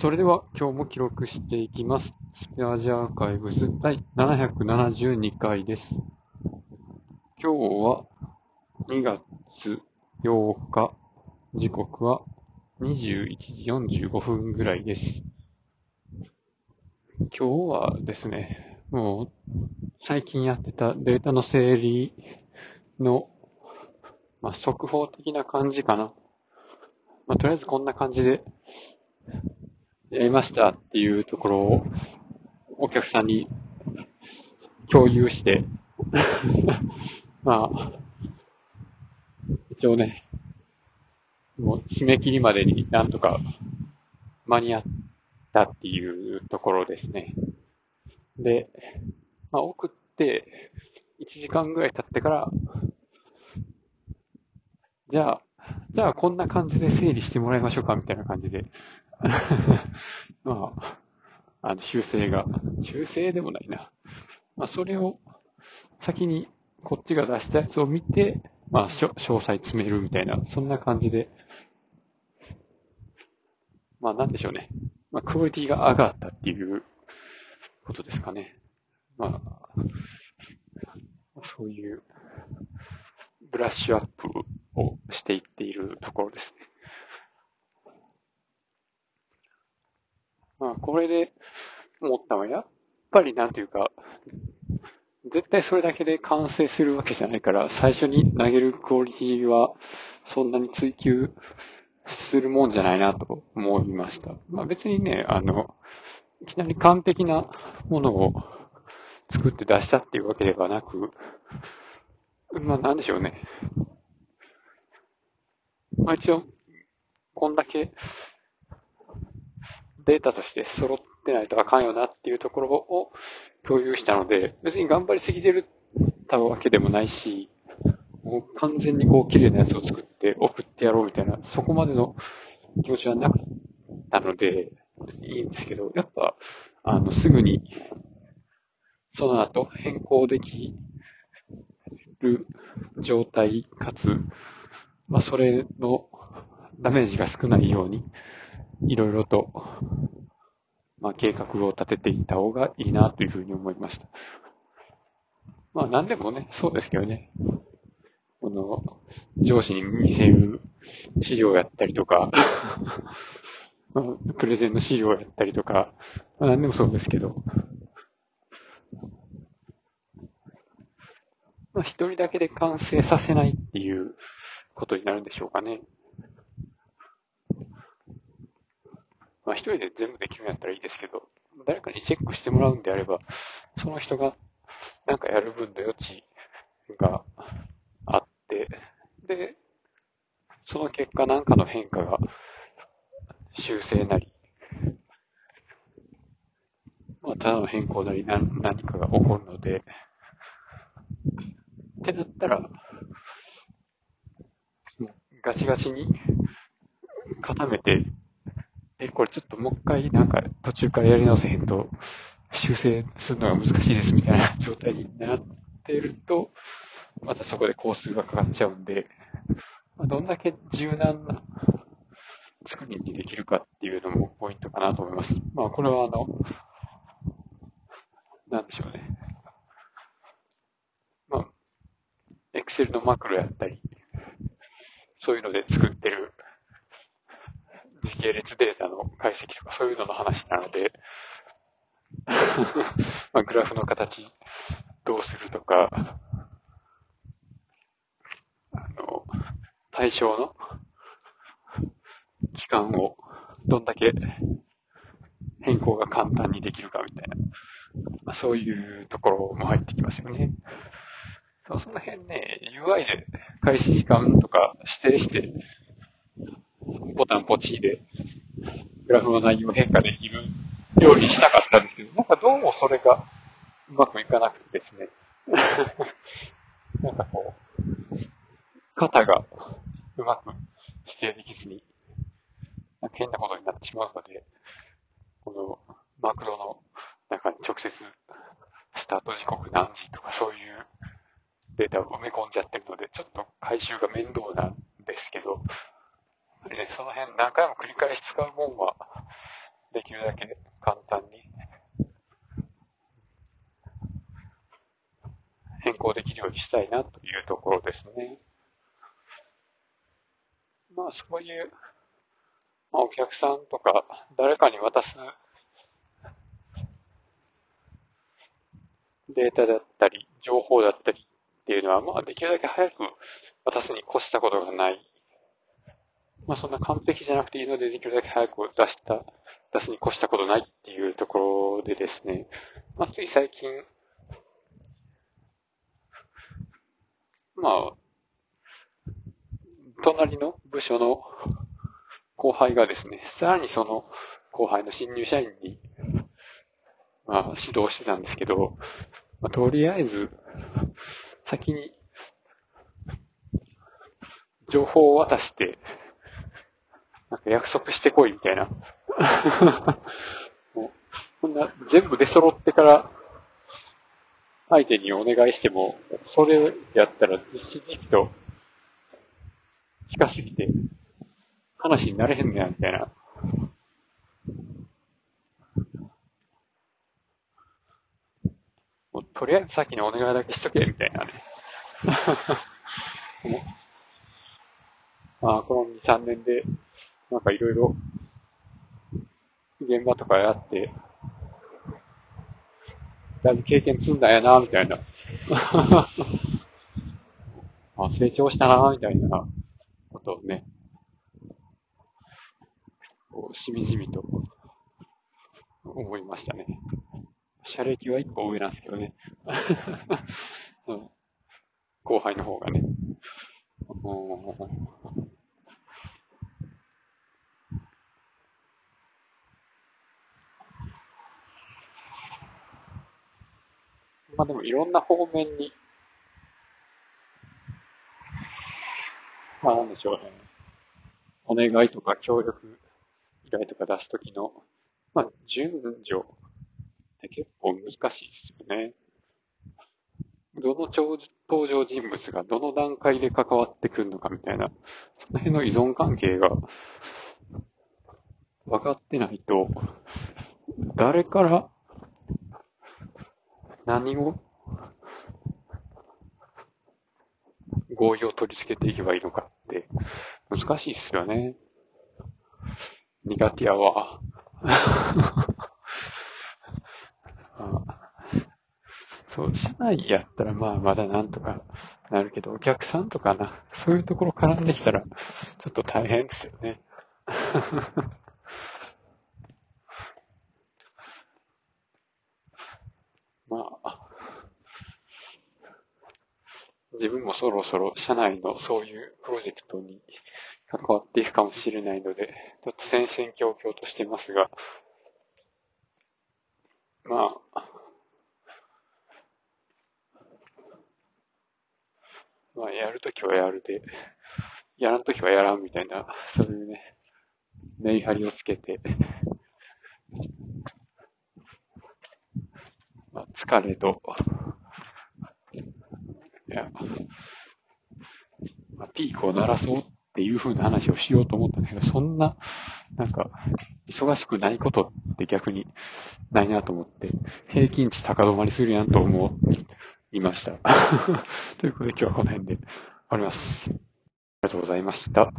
それでは今日も記録していきます。スペアジアーカイブス第772回です。今日は2月8日、時刻は21時45分ぐらいです。今日はですね、もう最近やってたデータの整理の、まあ、速報的な感じかな。まあ、とりあえずこんな感じでやりましたっていうところをお客さんに共有して、まあ、一応ね、もう締め切りまでになんとか間に合ったっていうところですね。で、まあ、送って1時間ぐらい経ってから、じゃあ、じゃあこんな感じで整理してもらいましょうかみたいな感じで、まあ、あの修正が、修正でもないな。まあ、それを先にこっちが出したやつを見て、まあ、しょ詳細詰めるみたいな、そんな感じで、まあ、なんでしょうね。まあ、クオリティが上がったっていうことですかね。まあ、そういうブラッシュアップをしていっているところですね。まあ、これで思ったのは、やっぱりなんていうか、絶対それだけで完成するわけじゃないから、最初に投げるクオリティはそんなに追求するもんじゃないなと思いました。まあ別にね、あの、いきなり完璧なものを作って出したっていうわけではなく、まあなんでしょうね。まあ一応、こんだけデータとして揃ってないとあかんよなっていうところを共有したので、別に頑張りすぎてるたわけでもないし、もう完全にこう綺麗なやつを作って送ってやろうみたいな、そこまでの気持ちはなかったので、別にいいんですけど、やっぱ、あの、すぐに、その後変更できる状態かつ、まあ、それのダメージが少ないように、いろいろと、まあ、計画を立てていった方がいいなというふうに思いました。まあ、何でもね、そうですけどね、この、上司に見せる資料やったりとか、プレゼンの資料やったりとか、まあ、何でもそうですけど、まあ、一人だけで完成させないっていうことになるんでしょうかね。まあ、一人で全部できるんやったらいいですけど、誰かにチェックしてもらうんであれば、その人がなんかやる分の余地があって、で、その結果何かの変化が修正なり、まあ、ただの変更なり何何かが起こるので、ってなったら、ガチガチに固めて、これちょっともう一回なんか途中からやり直せへんと修正するのが難しいですみたいな状態になってると、またそこで工数がかかっちゃうんで、どんだけ柔軟な作りにできるかっていうのもポイントかなと思います。まあこれはあの、なんでしょうね。まあ、Excel のマクロやったり、そういうので作ってる時系列データの解析とかそういうのの話なので、まあ、グラフの形どうするとか、あの、対象の期間をどんだけ変更が簡単にできるかみたいな、まあ、そういうところも入ってきますよね。そその辺ね、UI で開始時間とか指定して、ボタンポチで、グラフの内容変化できるようにしたかったんですけど、なんかどうもそれがうまくいかなくてですね。なんかこう、型がうまく指定できずに、なんか変なことになってしまうので、このマクロの中に直接スタート時刻何時とかそういうデータを埋め込んじゃってるので、ちょっと回収が面倒な何回も繰り返し使うもんは、できるだけ簡単に変更できるようにしたいなというところですね。まあそういう、まあ、お客さんとか誰かに渡すデータだったり情報だったりっていうのはまあできるだけ早く渡すに越したことがないまあそんな完璧じゃなくていいので、できるだけ早く出した、出すに越したことないっていうところでですね、まあつい最近、まあ、隣の部署の後輩がですね、さらにその後輩の新入社員に、まあ、指導してたんですけど、まあ、とりあえず、先に、情報を渡して、なんか約束してこいみたいな。もう、こんな全部出揃ってから、相手にお願いしても、それやったら実施時期と近すぎて、話になれへんねや、みたいな。もう、とりあえずさっきのお願いだけしとけ、みたいなね。まあ、この2、3年で、なんかいろいろ、現場とかやって、だいぶ経験積んだんやな、みたいな。あ、成長したな、みたいなことをね、こう、しみじみと思いましたね。社歴は一個上なんですけどね。うん、後輩の方がね。まあでもいろんな方面にまあなんでしょうね。お願いとか協力依頼とか出すときの、まあ順序って結構難しいですよね。どの登場人物がどの段階で関わってくるのかみたいな、その辺の依存関係が分かってないと、誰から何を合意を取り付けていけばいいのかって難しいっすよね。苦手やわ。そう、社内やったらまあまだなんとかなるけど、お客さんとかな、そういうところ絡んできたら、ちょっと大変ですよね。まあ、自分もそろそろ社内のそういうプロジェクトに関わっていくかもしれないので、ちょっと戦々恐々としてますが、まあ、まあ、やるときはやるで、やらんときはやらんみたいな、そういうね、メリハリをつけて、まあ、疲れと、いや、まあ、ピークを鳴らそうっていうふうな話をしようと思ったんですけど、そんな、なんか、忙しくないことって逆にないなと思って、平均値高止まりするやんと思いました。ということで今日はこの辺で終わります。ありがとうございました。